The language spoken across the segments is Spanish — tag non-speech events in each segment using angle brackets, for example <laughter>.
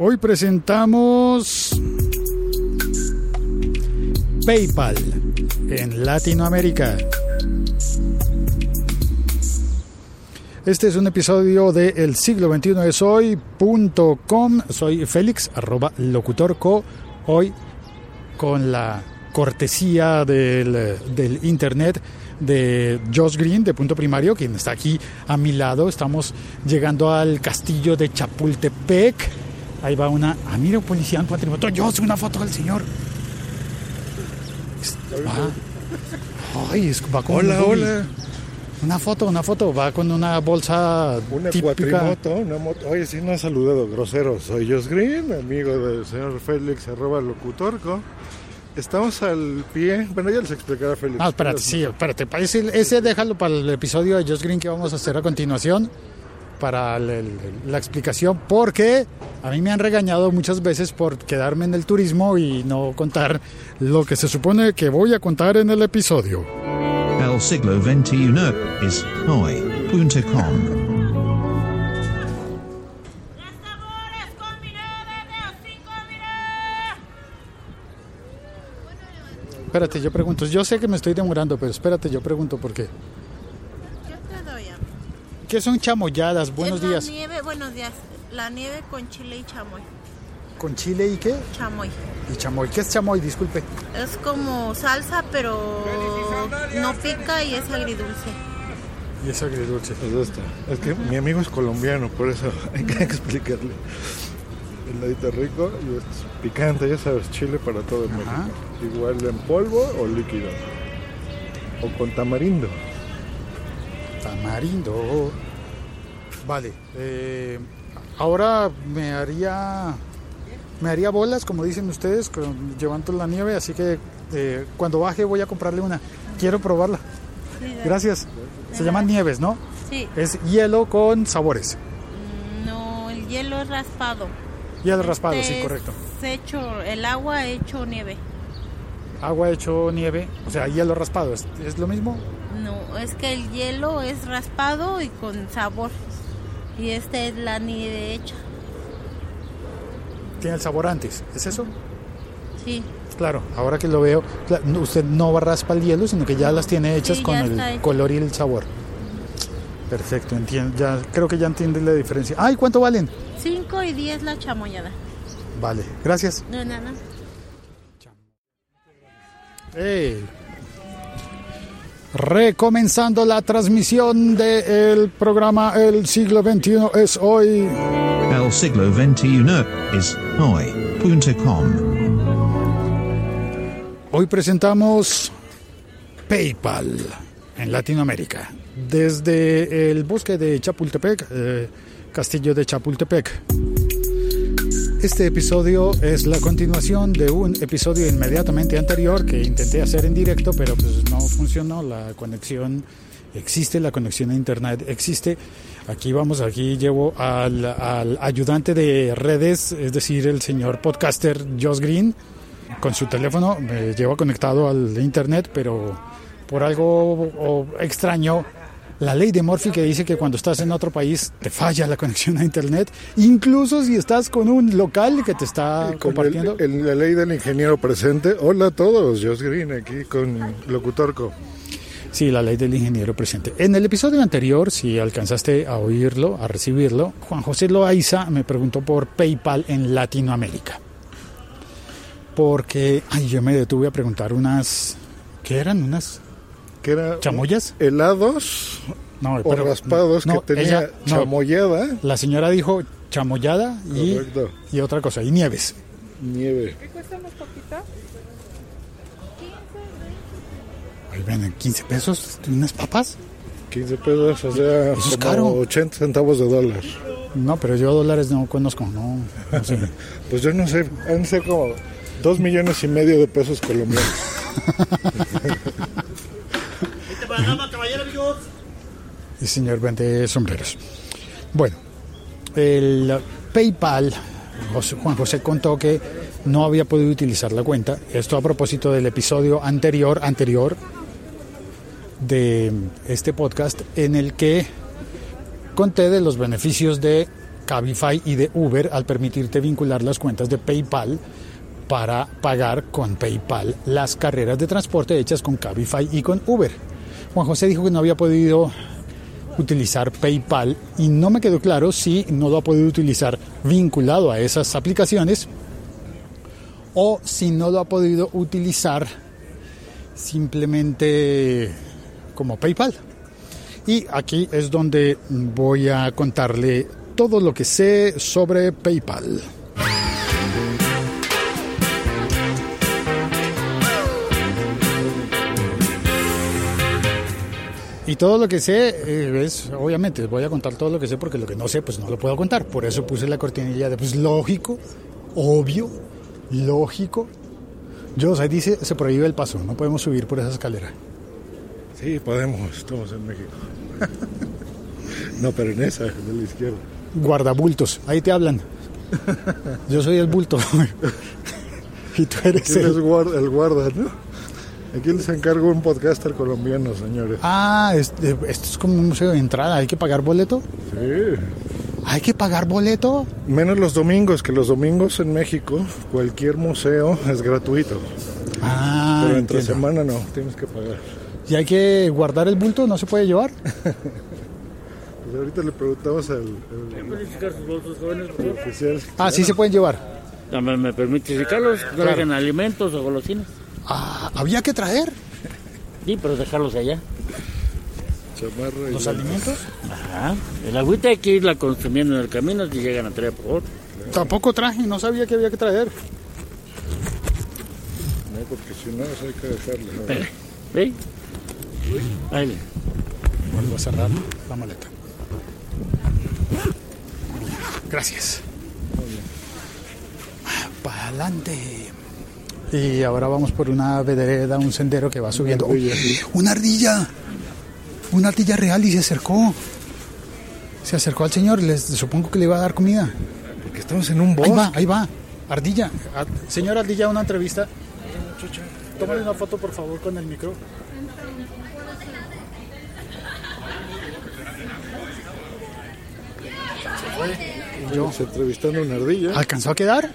Hoy presentamos PayPal en Latinoamérica. Este es un episodio de El siglo XXI es hoy.com. Soy Félix, arroba locutorco. Hoy con la cortesía del, del internet de Josh Green de Punto Primario, quien está aquí a mi lado. Estamos llegando al castillo de Chapultepec. Ahí va una. Ah, mira, un policía en cuatrimoto. Yo soy una foto del señor. Va. Ay, es, va con Hola, un- hola. Una foto, una foto. Va con una bolsa Una típica. cuatrimoto, una moto. Oye, sí, no he saludado, grosero. Soy Jos Green, amigo del señor Félix, arroba locutorco. Estamos al pie. Bueno, ya les explicará Félix. Ah, espérate, sí, espérate. Ese, ese déjalo para el episodio de Josh Green que vamos a hacer a continuación para el- la explicación, porque a mí me han regañado muchas veces por quedarme en el turismo y no contar lo que se supone que voy a contar en el episodio. El siglo XXI es hoy.com. Espérate, yo pregunto. Yo sé que me estoy demorando, pero espérate, yo pregunto por qué. ¿Qué son chamoyadas? Buenos Es la días. nieve, buenos días. La nieve con chile y chamoy. ¿Con chile y qué? Chamoy. Y chamoy. ¿Qué es chamoy? Disculpe. Es como salsa, pero no pica y es agridulce. Y es agridulce. Esto. Es que mi amigo es colombiano, por eso <laughs> hay que explicarle. El ladito rico y es picante, ya sabes, chile para todo el México. Ajá. Igual en polvo o líquido. O con tamarindo. Tamarindo. Vale. eh, ahora me haría me haría bolas, como dicen ustedes, con, llevando la nieve, así que eh, cuando baje voy a comprarle una. Quiero probarla. Sí, Gracias. Se llaman nieves, ¿no? Sí. Es hielo con sabores. No, el hielo es raspado. Hielo raspado, Este sí, es correcto. Hecho, el agua hecho nieve. Agua hecho nieve, o sea, hielo raspado. ¿Es, es lo mismo? No, es que el hielo es raspado y con sabor. Y esta es la nieve hecha. Tiene el sabor antes. ¿Es eso? Sí. Claro, ahora que lo veo, usted no raspa el hielo, sino que ya las tiene hechas Sí, con el color y el sabor. Perfecto, entiendo. Ya creo que ya entiende la diferencia. Ay, ¿cuánto valen? 5 y 10 la chamoyada. Vale, gracias. No, nada. Ey. Recomenzando la transmisión del programa El siglo XXI es hoy. El siglo XXI es hoy.com. Hoy presentamos PayPal en Latinoamérica. Desde el bosque de Chapultepec, eh, castillo de Chapultepec. Este episodio es la continuación de un episodio inmediatamente anterior que intenté hacer en directo, pero pues no funcionó. La conexión existe, la conexión a internet existe. Aquí vamos, aquí llevo al, ayudante de redes, es decir, el señor podcaster Josh Green, con su teléfono, me lleva conectado al internet, pero por algo extraño, la ley de Murphy que dice que cuando estás en otro país te falla la conexión a internet, incluso si estás con un local que te está el- compartiendo. el- la ley del ingeniero presente. Hola a todos, Jos Green aquí con Locutorco. Sí, la ley del ingeniero presente. En el episodio anterior, si alcanzaste a oírlo, a recibirlo, Juan José Loaiza me preguntó por PayPal en Latinoamérica. Porque, ay, yo me detuve a preguntar unas, ¿qué eran? ¿Unas Que era chamoyas? helados No, o raspados no, que tenía ella- no, chamoyada. La señora dijo chamoyada y, Correcto. y otra cosa, y nieves. Nieve. Ahí venden 15 pesos unas papas. 15 pesos, o sea, Eso es como caro. 80 centavos de dólar. No, pero yo dólares no conozco, no. no sé. <laughs> Pues yo no sé, han como 2 millones y medio de pesos colombianos. <laughs> Y señor vende sombreros. Bueno, el PayPal, Juan José contó que no había podido utilizar la cuenta. Esto a propósito del episodio anterior, anterior de este podcast, en el que conté de los beneficios de Cabify y de Uber al permitirte vincular las cuentas de PayPal para pagar con PayPal las carreras de transporte hechas con Cabify y con Uber. Juan José dijo que no había podido utilizar PayPal y no me quedó claro si no lo ha podido utilizar vinculado a esas aplicaciones o si no lo ha podido utilizar simplemente como PayPal. Y aquí es donde voy a contarle todo lo que sé sobre PayPal. Y todo lo que sé eh, es, obviamente, voy a contar todo lo que sé porque lo que no sé, pues no lo puedo contar. Por eso puse la cortinilla de, pues lógico, obvio, lógico. Yo, o sea, dice, se prohíbe el paso, no podemos subir por esa escalera. Sí, podemos, estamos en México. <laughs> no, pero en esa, de la izquierda. Guardabultos, ahí te hablan. Yo soy el bulto. <laughs> <laughs> y tú eres ¿Quién es el... guarda, el guarda, no? Aquí les encargo un podcaster colombiano, señores. Ah, este- esto es como un museo de entrada, ¿hay que pagar boleto? Sí. ¿Hay que pagar boleto? Menos los domingos, que los domingos en México cualquier museo es gratuito. Ah, pero entre entiendo. semana no, tienes que pagar. ¿Y hay que guardar el bulto? ¿No se puede llevar? <laughs> Pues ahorita le preguntamos al, al ¿Pueden oficial. Ah, sí se pueden llevar. Dame- ¿Me permite checarlos? Traigan alimentos o golosinas. Ah, había que traer Sí, pero dejarlos allá. Chamarra y los alimentos. Ajá. El agüita hay que irla consumiendo en el camino si llegan a traer, por favor. Tampoco traje, no sabía que había que traer. No, porque si no, hay que. Espere. ¿Ve? Ahí viene. Vuelvo a cerrar la maleta. Gracias. Para adelante. Y ahora vamos por una vereda, un sendero que va subiendo. ardilla, sí. ¡Una ardilla! Una ardilla real y se acercó. Se acercó al señor, les supongo que le iba a dar comida. Porque estamos en un Ahí bosque. va, ahí va. Ardilla. Ah, Señor Ardilla, una entrevista. Tómale una foto, por favor, con el micro. Yo. Se entrevistando a una ardilla. ¿Alcanzó a quedar?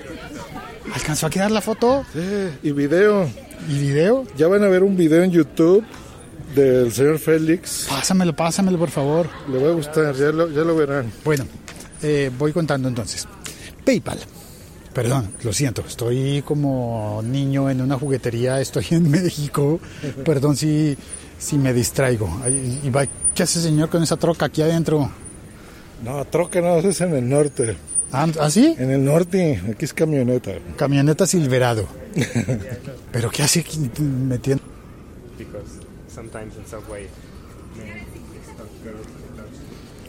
¿Alcanzó a quedar la foto Sí, y video. y video? Ya van a ver un video en YouTube del señor Félix. Pásamelo, pásamelo, por favor. Le va a gustar, ya lo, ya lo verán. Bueno, eh, voy contando entonces. PayPal. Perdón, lo siento, estoy como niño en una juguetería, estoy en <laughs> México. Perdón si, si me distraigo. Ay, y va- ¿Qué hace señor con esa troca aquí adentro? No, troca no, es en el norte. Ah, ¿ah, sí? En el norte, aquí es camioneta. Camioneta Silverado. <laughs> ¿Pero qué hace aquí metiendo?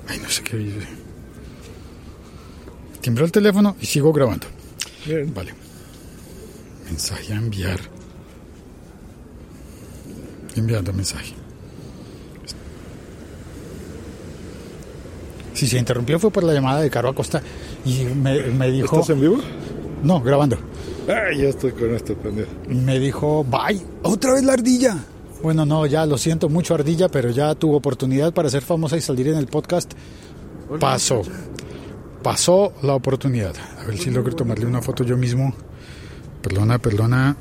Ay, no sé qué dice. Timbró el teléfono y sigo grabando. Bien. Vale. Mensaje a enviar. Enviando mensaje. Si se interrumpió fue por la llamada de Caro Acosta y me, me dijo... ¿Estás en vivo? No, grabando. Ay, ya estoy con esto pendejo. Me dijo, bye, otra vez la ardilla. Bueno, no, ya lo siento mucho ardilla, pero ya tu oportunidad para ser famosa y salir en el podcast pasó. Pasó la oportunidad. A ver si logro tomarle una foto yo mismo. Perdona, perdona.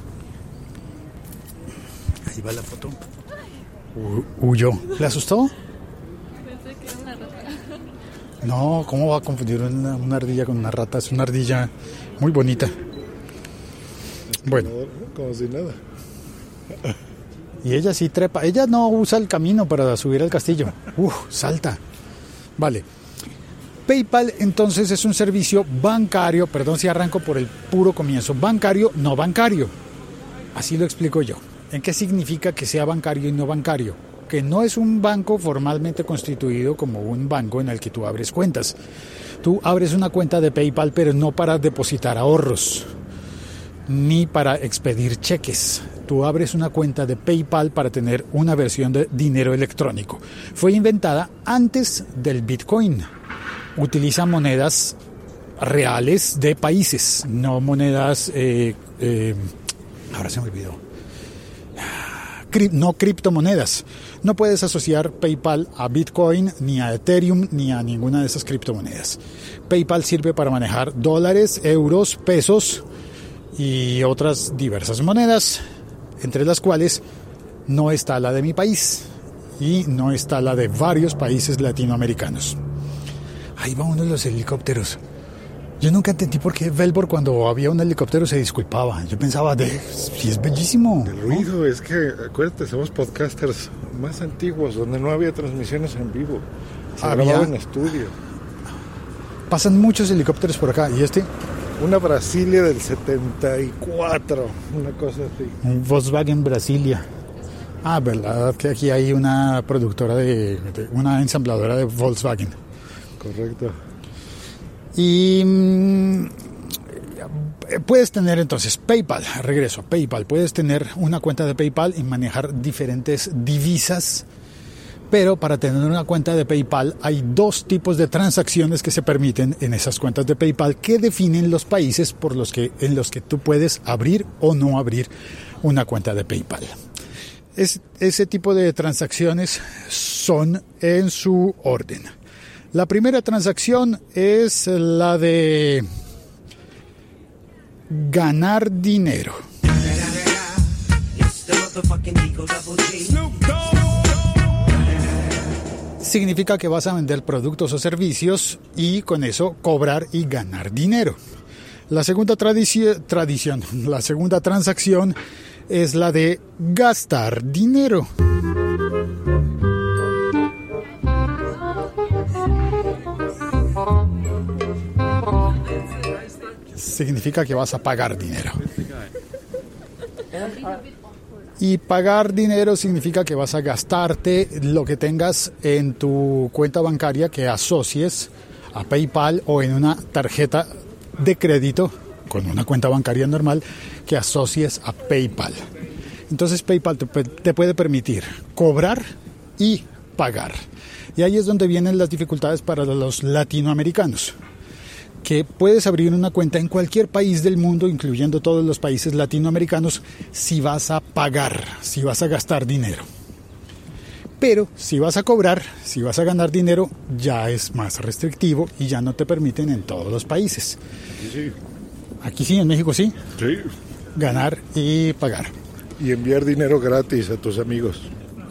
Ahí va la foto. Hu- huyó. ¿Le asustó? No, ¿cómo va a confundir una, una ardilla con una rata? Es una ardilla muy bonita. Bueno. Como si nada. Y ella sí trepa. Ella no usa el camino para subir al castillo. Uf, salta. Vale. PayPal entonces es un servicio bancario, perdón si arranco por el puro comienzo, bancario, no bancario. Así lo explico yo. ¿En qué significa que sea bancario y no bancario? Que no es un banco formalmente constituido como un banco en el que tú abres cuentas. Tú abres una cuenta de PayPal, pero no para depositar ahorros ni para expedir cheques. Tú abres una cuenta de PayPal para tener una versión de dinero electrónico. Fue inventada antes del Bitcoin. Utiliza monedas reales de países, no monedas... eh, eh, ahora se me olvidó. No criptomonedas. No puedes asociar PayPal a Bitcoin, ni a Ethereum, ni a ninguna de esas criptomonedas. PayPal sirve para manejar dólares, euros, pesos y otras diversas monedas, entre las cuales no está la de mi país y no está la de varios países latinoamericanos. Ahí va uno de los helicópteros. Yo nunca entendí por qué Velbor cuando había un helicóptero se disculpaba. Yo pensaba, de, sí, es bellísimo. El ruido es que, acuérdate, somos podcasters más antiguos, donde no había transmisiones en vivo. Se Había- grababa en estudio. Pasan muchos helicópteros por acá y este, Una Brasilia del 74, una cosa así. un Volkswagen Brasilia. Ah, verdad que aquí hay una productora de, de- una ensambladora de Volkswagen. Correcto. Y mm, puedes tener entonces PayPal, regreso a PayPal, puedes tener una cuenta de PayPal y manejar diferentes divisas, pero para tener una cuenta de PayPal hay dos tipos de transacciones que se permiten en esas cuentas de PayPal que definen los países por los que, en los que tú puedes abrir o no abrir una cuenta de PayPal. Es- ese tipo de transacciones son en su orden. La primera transacción es la de ganar dinero. Significa que vas a vender productos o servicios y con eso cobrar y ganar dinero. La segunda tradici- tradición, <laughs> la segunda transacción es la de gastar dinero. Significa que vas a pagar dinero. Y pagar dinero significa que vas a gastarte lo que tengas en tu cuenta bancaria que asocies a PayPal o en una tarjeta de crédito con una cuenta bancaria normal que asocies a PayPal. Entonces PayPal te, pu- te puede permitir cobrar y pagar. Y ahí es donde vienen las dificultades para los latinoamericanos que puedes abrir una cuenta en cualquier país del mundo, incluyendo todos los países latinoamericanos, si vas a pagar, si vas a gastar dinero. Pero si vas a cobrar, si vas a ganar dinero, ya es más restrictivo y ya no te permiten en todos los países. Sí, Aquí sí, en México sí, sí. ganar y pagar. Y enviar dinero gratis a tus amigos.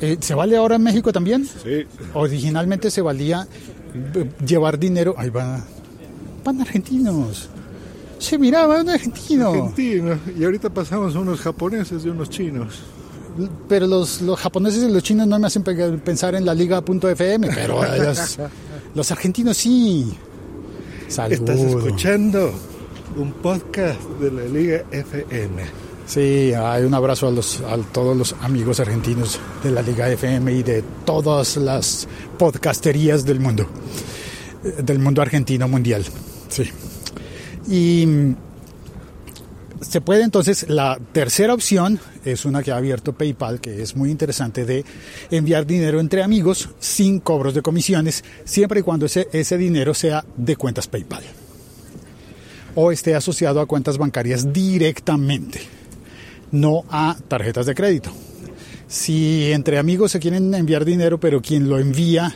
Eh, ¿Se vale ahora en México también? Sí. Originalmente se valía eh, llevar dinero. Ahí va. Van argentinos. Se miraba un argentino. Argentino. Y ahorita pasamos unos japoneses y unos chinos. Pero los, los japoneses y los chinos no me hacen pe- pensar en la liga.fm, pero los, <laughs> los argentinos sí. Estás Saludos. escuchando un podcast de la Liga FM. Sí, hay un abrazo a, los, a todos los amigos argentinos de la Liga FM y de todas las podcasterías del mundo, eh, del mundo argentino mundial. Sí. Y mm, se puede entonces, la tercera opción es una que ha abierto PayPal, que es muy interesante, de enviar dinero entre amigos sin cobros de comisiones, siempre y cuando ese, ese dinero sea de cuentas PayPal o esté asociado a cuentas bancarias directamente no a tarjetas de crédito. Si entre amigos se quieren enviar dinero, pero quien lo envía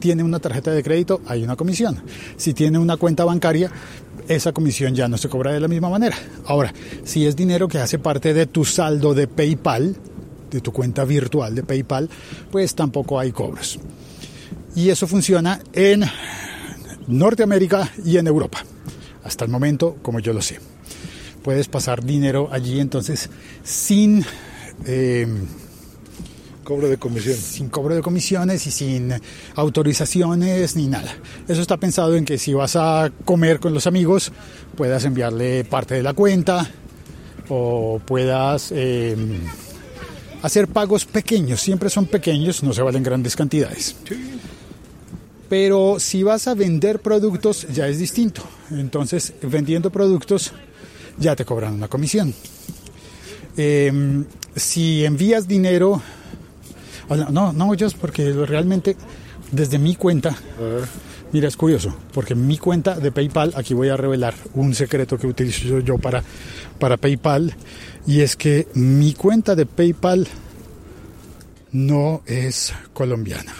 tiene una tarjeta de crédito, hay una comisión. Si tiene una cuenta bancaria, esa comisión ya no se cobra de la misma manera. Ahora, si es dinero que hace parte de tu saldo de PayPal, de tu cuenta virtual de PayPal, pues tampoco hay cobros. Y eso funciona en Norteamérica y en Europa. Hasta el momento, como yo lo sé puedes pasar dinero allí entonces sin eh, Cobro de comisión. sin cobro de comisiones y sin autorizaciones ni nada. Eso está pensado en que si vas a comer con los amigos puedas enviarle parte de la cuenta o puedas eh, hacer pagos pequeños. Siempre son pequeños, no se valen grandes cantidades. Pero si vas a vender productos ya es distinto. Entonces vendiendo productos ya te cobran una comisión. Eh, si envías dinero, no, no, no, yo porque realmente desde mi cuenta, mira, es curioso, porque mi cuenta de PayPal, aquí voy a revelar un secreto que utilizo yo para, para PayPal, y es que mi cuenta de PayPal no es colombiana.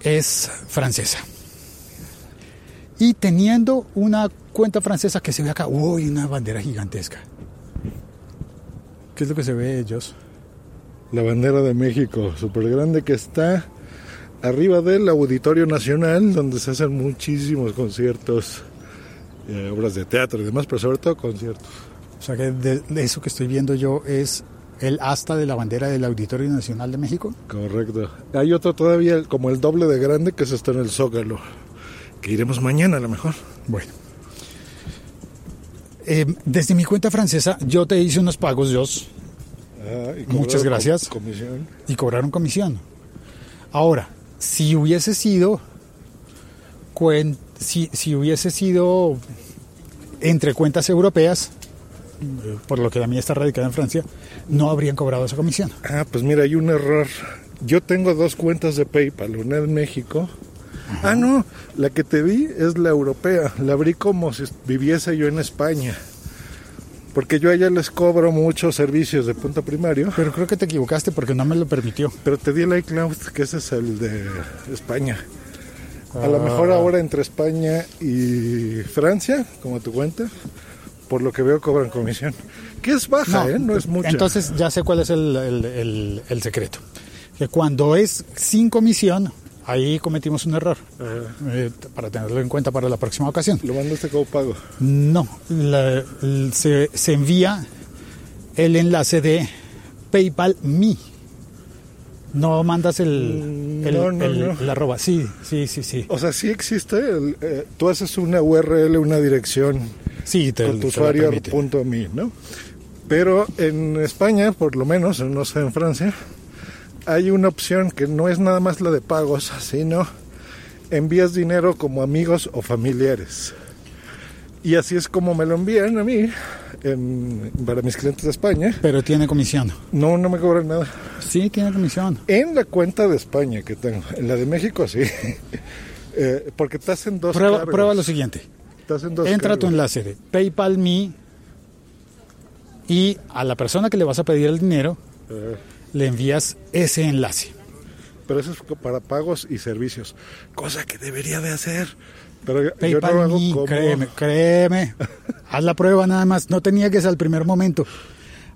Es francesa. Y teniendo una cuenta francesa que se ve acá, uy, una bandera gigantesca. ¿Qué es lo que se ve ellos? La bandera de México, súper grande que está arriba del Auditorio Nacional, donde se hacen muchísimos conciertos, eh, obras de teatro y demás, pero sobre todo conciertos. O sea que de, de eso que estoy viendo yo es el asta de la bandera del Auditorio Nacional de México. Correcto. Hay otro todavía como el doble de grande que se está en el Zócalo, que iremos mañana a lo mejor. Bueno. Eh, desde mi cuenta francesa yo te hice unos pagos, Jos, Ah, y Muchas gracias. Comisión. y cobraron comisión. Ahora, si hubiese sido cuen- si, si hubiese sido entre cuentas europeas, eh, por lo que la mía está radicada en Francia, no habrían cobrado esa comisión. Ah, pues mira, hay un error. Yo tengo dos cuentas de PayPal, una en México. Ah, no, la que te di es la europea. La abrí como si viviese yo en España. Porque yo allá les cobro muchos servicios de punto primario. Pero creo que te equivocaste porque no me lo permitió. Pero te di el iCloud, que ese es el de España. A lo Ah. mejor ahora entre España y Francia, como tu cuenta, por lo que veo cobran comisión. Que es baja, ¿eh? No es mucha. Entonces ya sé cuál es el, el- el- el secreto. Que cuando es sin comisión, ahí cometimos un error. Ajá. Eh, para tenerlo en cuenta para la próxima ocasión. Lo mandaste como pago. No, la- se, se envía el enlace de PayPal Me. No mandas el, Mm, el, no, no, el- no. el arroba. Sí, sí, sí, sí. O sea, sí existe. eh, tú haces una URL, una dirección Sí, te, con tu te lo usuario permite. punto me, ¿no? Pero en España, por lo menos, no sé en Francia, hay una opción que no es nada más la de pagos, <laughs> sino envías dinero como amigos o familiares. Y así es como me lo envían a mí, en- para mis clientes de España. Pero tiene comisión. No, no me cobran nada. Sí, tiene comisión. En la cuenta de España que tengo, en la de México sí. <laughs> Eh, porque te hacen dos Prueba, cargos. prueba lo siguiente. Te hacen dos Entra a tu cargos. enlace de PayPal Me y a la persona que le vas a pedir el dinero Eh, le envías ese enlace. pero eso es para pagos y servicios, cosa que debería de hacer. Pero yo PayPal no hago como... créeme, créeme. <laughs> Haz la prueba nada más, no te niegues al primer momento.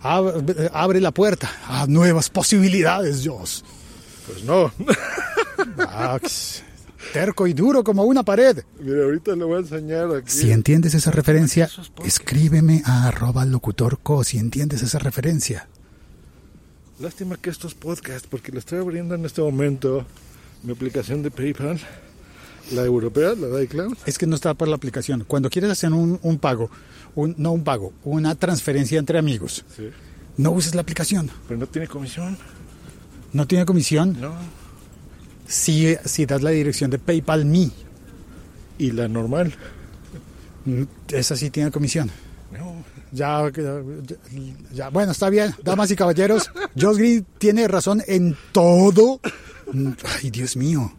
Ab- Abre la puerta a nuevas posibilidades, Dios. Pues no. <laughs> Terco y duro como una pared. Mira, ahorita le voy a enseñar aquí. Si entiendes esa referencia, escríbeme a arroba locutorco si entiendes esa referencia. Lástima que estos podcasts, porque le estoy abriendo en este momento mi aplicación de PayPal, la europea, la de iCloud. Es que no está por la aplicación. Cuando quieres hacer un, un pago, un- no un pago, una transferencia entre amigos, Sí. no uses la aplicación. Pero no tiene comisión. No tiene comisión No. si, si das la dirección de PayPal Me. Y la normal. Mm, Esa sí tiene comisión. Ya, bueno, está bien, damas y caballeros. Josh Green tiene razón en todo. Ay, Dios mío.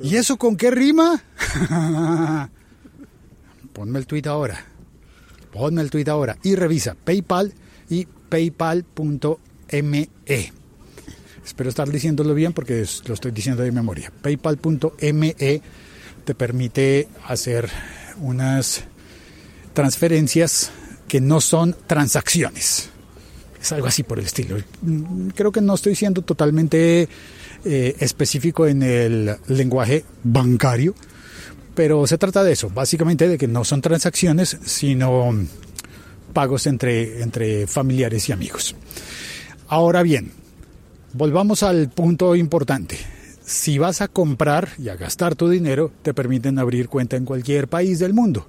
¿Y eso con qué rima? Ponme el tweet ahora. Ponme el tweet ahora. Y revisa PayPal y paypal.me. Espero estar diciéndolo bien porque lo estoy diciendo de memoria. PayPal.me te permite hacer unas transferencias que no son transacciones. Es algo así por el estilo. Creo que no estoy siendo totalmente eh, específico en el lenguaje bancario, pero se trata de eso, básicamente de que no son transacciones, sino pagos entre, entre familiares y amigos. Ahora bien, volvamos al punto importante. Si vas a comprar y a gastar tu dinero, te permiten abrir cuenta en cualquier país del mundo.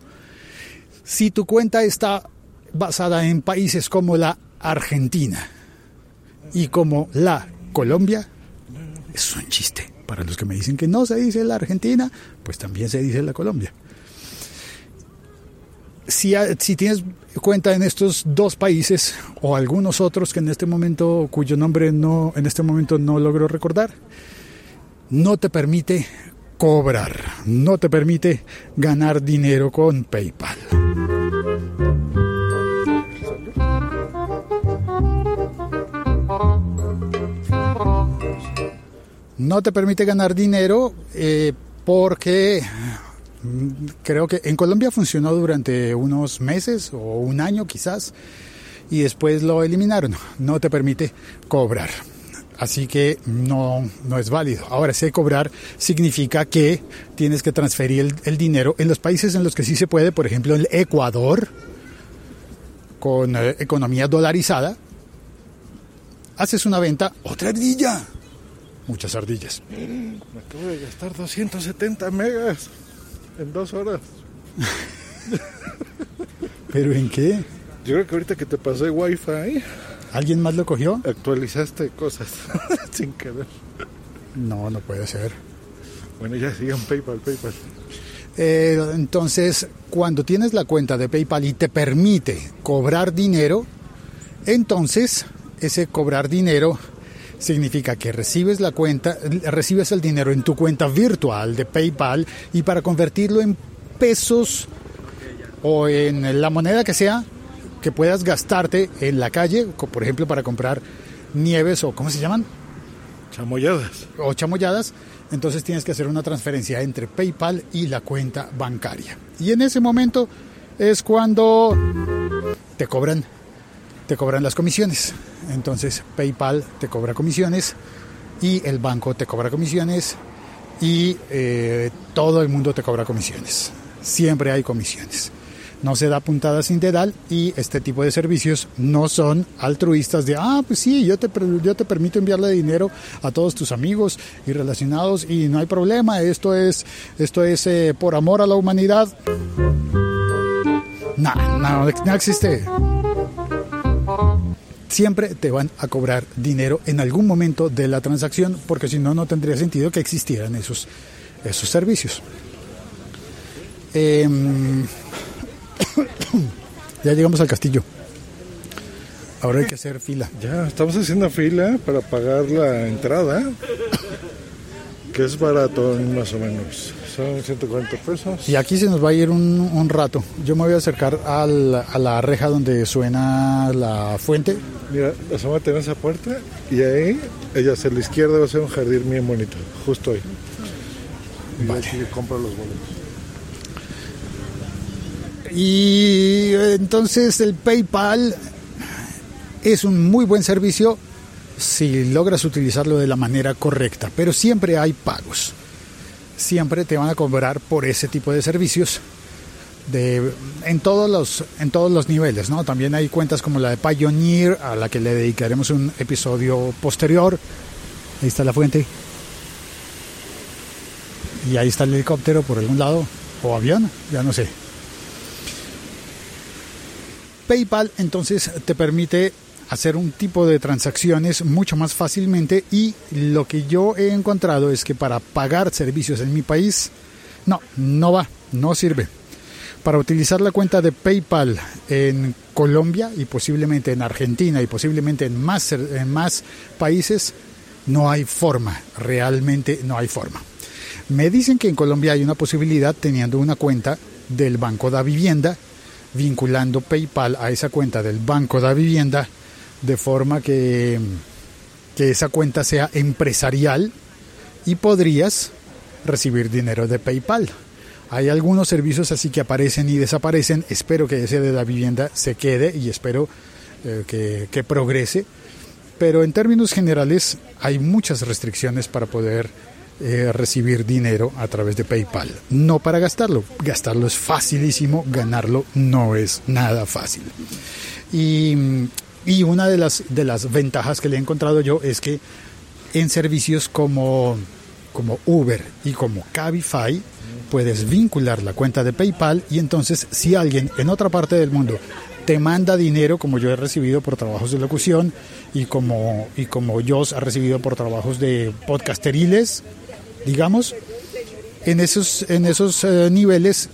Si tu cuenta está basada en países como la Argentina y como la Colombia, es un chiste. Para los que me dicen que no se dice la Argentina, pues también se dice la Colombia. Si, tienes cuenta en estos dos países o algunos otros que en este momento, cuyo nombre no, en este momento no logro recordar, no te permite cobrar, no te permite ganar dinero con PayPal. No te permite ganar dinero eh, porque mm, creo que en Colombia funcionó durante unos meses o un año quizás y después lo eliminaron. No te permite cobrar. Así que no, no es válido. Ahora, hay cobrar significa que tienes que transferir el, el dinero en los países en los que sí se puede, por ejemplo, el Ecuador, con eh, economía dolarizada, haces una venta, otra ardilla, muchas ardillas. Me acabo de gastar 270 megas en dos horas. <laughs> ¿Pero en qué? Yo creo que ahorita que te pasé wifi, ¿Alguien más lo cogió? actualizaste cosas <laughs> sin querer. No, no puede ser. Bueno, ya sigan PayPal, PayPal. Eh, entonces, cuando tienes la cuenta de PayPal y te permite cobrar dinero, entonces ese cobrar dinero significa que recibes la cuenta, recibes el dinero en tu cuenta virtual de PayPal y para convertirlo en pesos o en la moneda que sea que puedas gastarte en la calle, por ejemplo, para comprar nieves o ¿cómo se llaman? Chamoyadas. o chamoyadas, entonces tienes que hacer una transferencia entre PayPal y la cuenta bancaria. Y en ese momento es cuando te cobran te cobran las comisiones. Entonces PayPal te cobra comisiones y el banco te cobra comisiones y eh, todo el mundo te cobra comisiones. Siempre hay comisiones. No se da puntada sin dedal y este tipo de servicios no son altruistas de, ah, pues sí, yo te, yo te permito enviarle dinero a todos tus amigos y relacionados y no hay problema, esto es, esto es eh, por amor a la humanidad. No, no, no existe. Siempre te van a cobrar dinero en algún momento de la transacción porque si no, no tendría sentido que existieran esos, esos servicios. Em, <coughs> ya llegamos al castillo. Ahora hay que hacer fila. Ya, estamos haciendo fila para pagar la entrada, que es barato más o menos. Son 140 pesos. Y aquí se nos va a ir un, un rato. Yo me voy a acercar al- a la reja donde suena la fuente. Mira, asómate en esa puerta y ahí, ella hacia la izquierda va a ser un jardín bien bonito, justo ahí. Y Vale. aquí compro los boletos. Y eh, entonces el PayPal es un muy buen servicio si logras utilizarlo de la manera correcta, pero siempre hay pagos. Siempre te van a cobrar por ese tipo de servicios de, en, todos los, en todos los niveles. ¿no? También hay cuentas como la de Pioneer, a la que le dedicaremos un episodio posterior. Ahí está la fuente. Y ahí está el helicóptero por algún lado, o avión, ya no sé. PayPal entonces te permite hacer un tipo de transacciones mucho más fácilmente y lo que yo he encontrado es que para pagar servicios en mi país, no, no va, no sirve. Para utilizar la cuenta de PayPal en Colombia y posiblemente en Argentina y posiblemente en más, en más países, no hay forma, realmente no hay forma. Me dicen que en Colombia hay una posibilidad teniendo una cuenta del Banco da Vivienda, vinculando PayPal a esa cuenta del Banco da Vivienda, de forma que, que esa cuenta sea empresarial y podrías recibir dinero de PayPal. Hay algunos servicios así que aparecen y desaparecen. Espero que ese de la vivienda se quede y espero eh, que, que progrese. Pero en términos generales hay muchas restricciones para poder eh, recibir dinero a través de PayPal. No para gastarlo. Gastarlo es facilísimo, ganarlo no es nada fácil. Y, y una de las, de las ventajas que le he encontrado yo es que en servicios como, como Uber y como Cabify puedes vincular la cuenta de PayPal y entonces si alguien en otra parte del mundo te manda dinero como yo he recibido por trabajos de locución y como, y como Jos ha recibido por trabajos de podcasteriles, digamos, en esos, en esos eh, niveles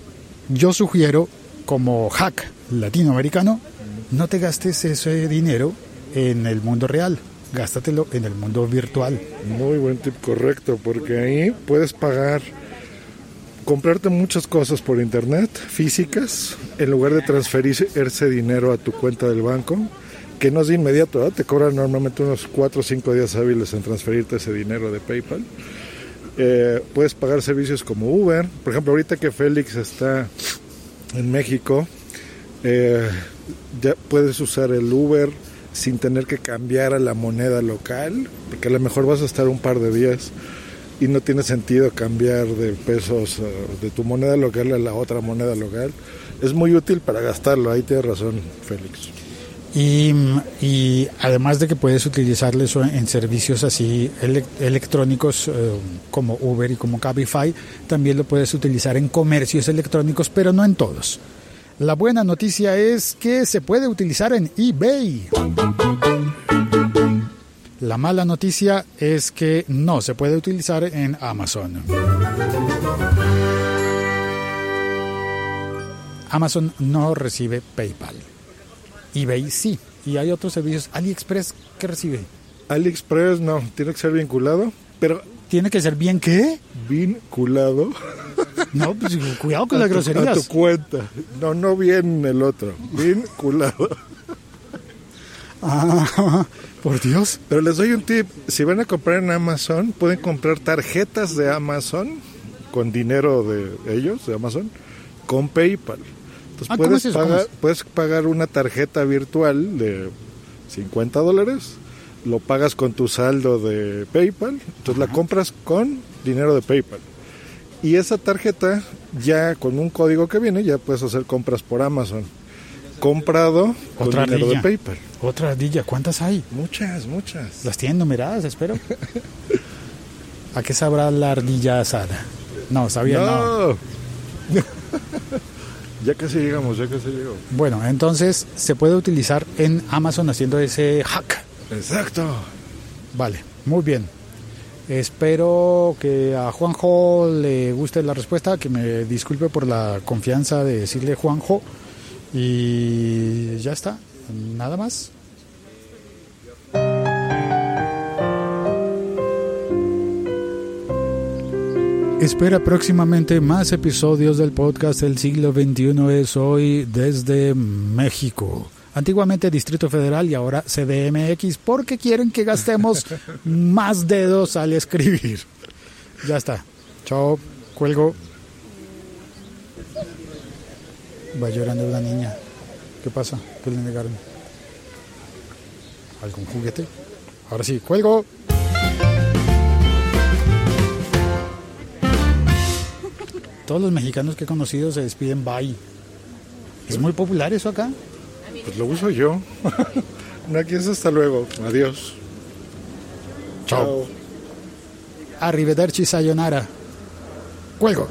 yo sugiero como hack latinoamericano, no te gastes ese dinero en el mundo real, gástatelo en el mundo virtual. Muy buen tip, correcto, porque ahí puedes pagar, comprarte muchas cosas por internet, físicas, en lugar de transferir ese dinero a tu cuenta del banco, que no es de inmediato, ¿verdad? te cobran normalmente unos 4 o 5 días hábiles en transferirte ese dinero de PayPal. Eh, puedes pagar servicios como Uber, por ejemplo, ahorita que Félix está en México, eh, ya puedes usar el Uber sin tener que cambiar a la moneda local, porque a lo mejor vas a estar un par de días y no tiene sentido cambiar de pesos eh, de tu moneda local a la otra moneda local. Es muy útil para gastarlo, ahí tienes razón, Félix. Y, y además de que puedes utilizarlo eso en servicios así ele- electrónicos eh, como Uber y como Cabify, también lo puedes utilizar en comercios electrónicos, pero no en todos. La buena noticia es que se puede utilizar en eBay. La mala noticia es que no se puede utilizar en Amazon. Amazon no recibe PayPal. eBay sí. Y hay otros servicios. AliExpress, ¿qué recibe? AliExpress no, tiene que ser vinculado, pero ¿Tiene que ser bien qué? vinculado No, pues cuidado con las a a groserías. tu cuenta. No, no bien el otro, vinculado. Ah, por Dios. Pero les doy un tip, si van a comprar en Amazon, pueden comprar tarjetas de Amazon con dinero de ellos, de Amazon, con PayPal. Entonces Ah, puedes pagar una tarjeta virtual de 50 dólares, lo pagas con tu saldo de PayPal, entonces la compras con dinero de PayPal. Y esa tarjeta, ya con un código que viene, ya puedes hacer compras por Amazon. Comprado con Otra dinero ardilla. de PayPal. Otra ardilla, ¿cuántas hay? Muchas, muchas. Las tienen numeradas, espero. <laughs> ¿A qué sabrá la ardilla asada? No, sabía no. No. <laughs> ya casi llegamos, ya casi llegamos. Bueno, entonces se puede utilizar en Amazon haciendo ese hack. Exacto. Vale, muy bien. Espero que a Juanjo le guste la respuesta, que me disculpe por la confianza de decirle Juanjo. Y ya está, nada más. Espera próximamente más episodios del podcast El siglo XXI es hoy desde México. Antiguamente Distrito Federal y ahora CDMX porque quieren que gastemos <laughs> más dedos al escribir. Ya está. Chao. Cuelgo. Va llorando una niña. ¿Qué pasa? ¿Qué le negaron? ¿Algún juguete? Ahora sí, cuelgo. Todos los mexicanos que he conocido se despiden bye. Es muy popular eso acá. Pues lo uso yo. <laughs> aquí es hasta luego. Adiós. Chao. Arrivederci sayonara. Cuelgo.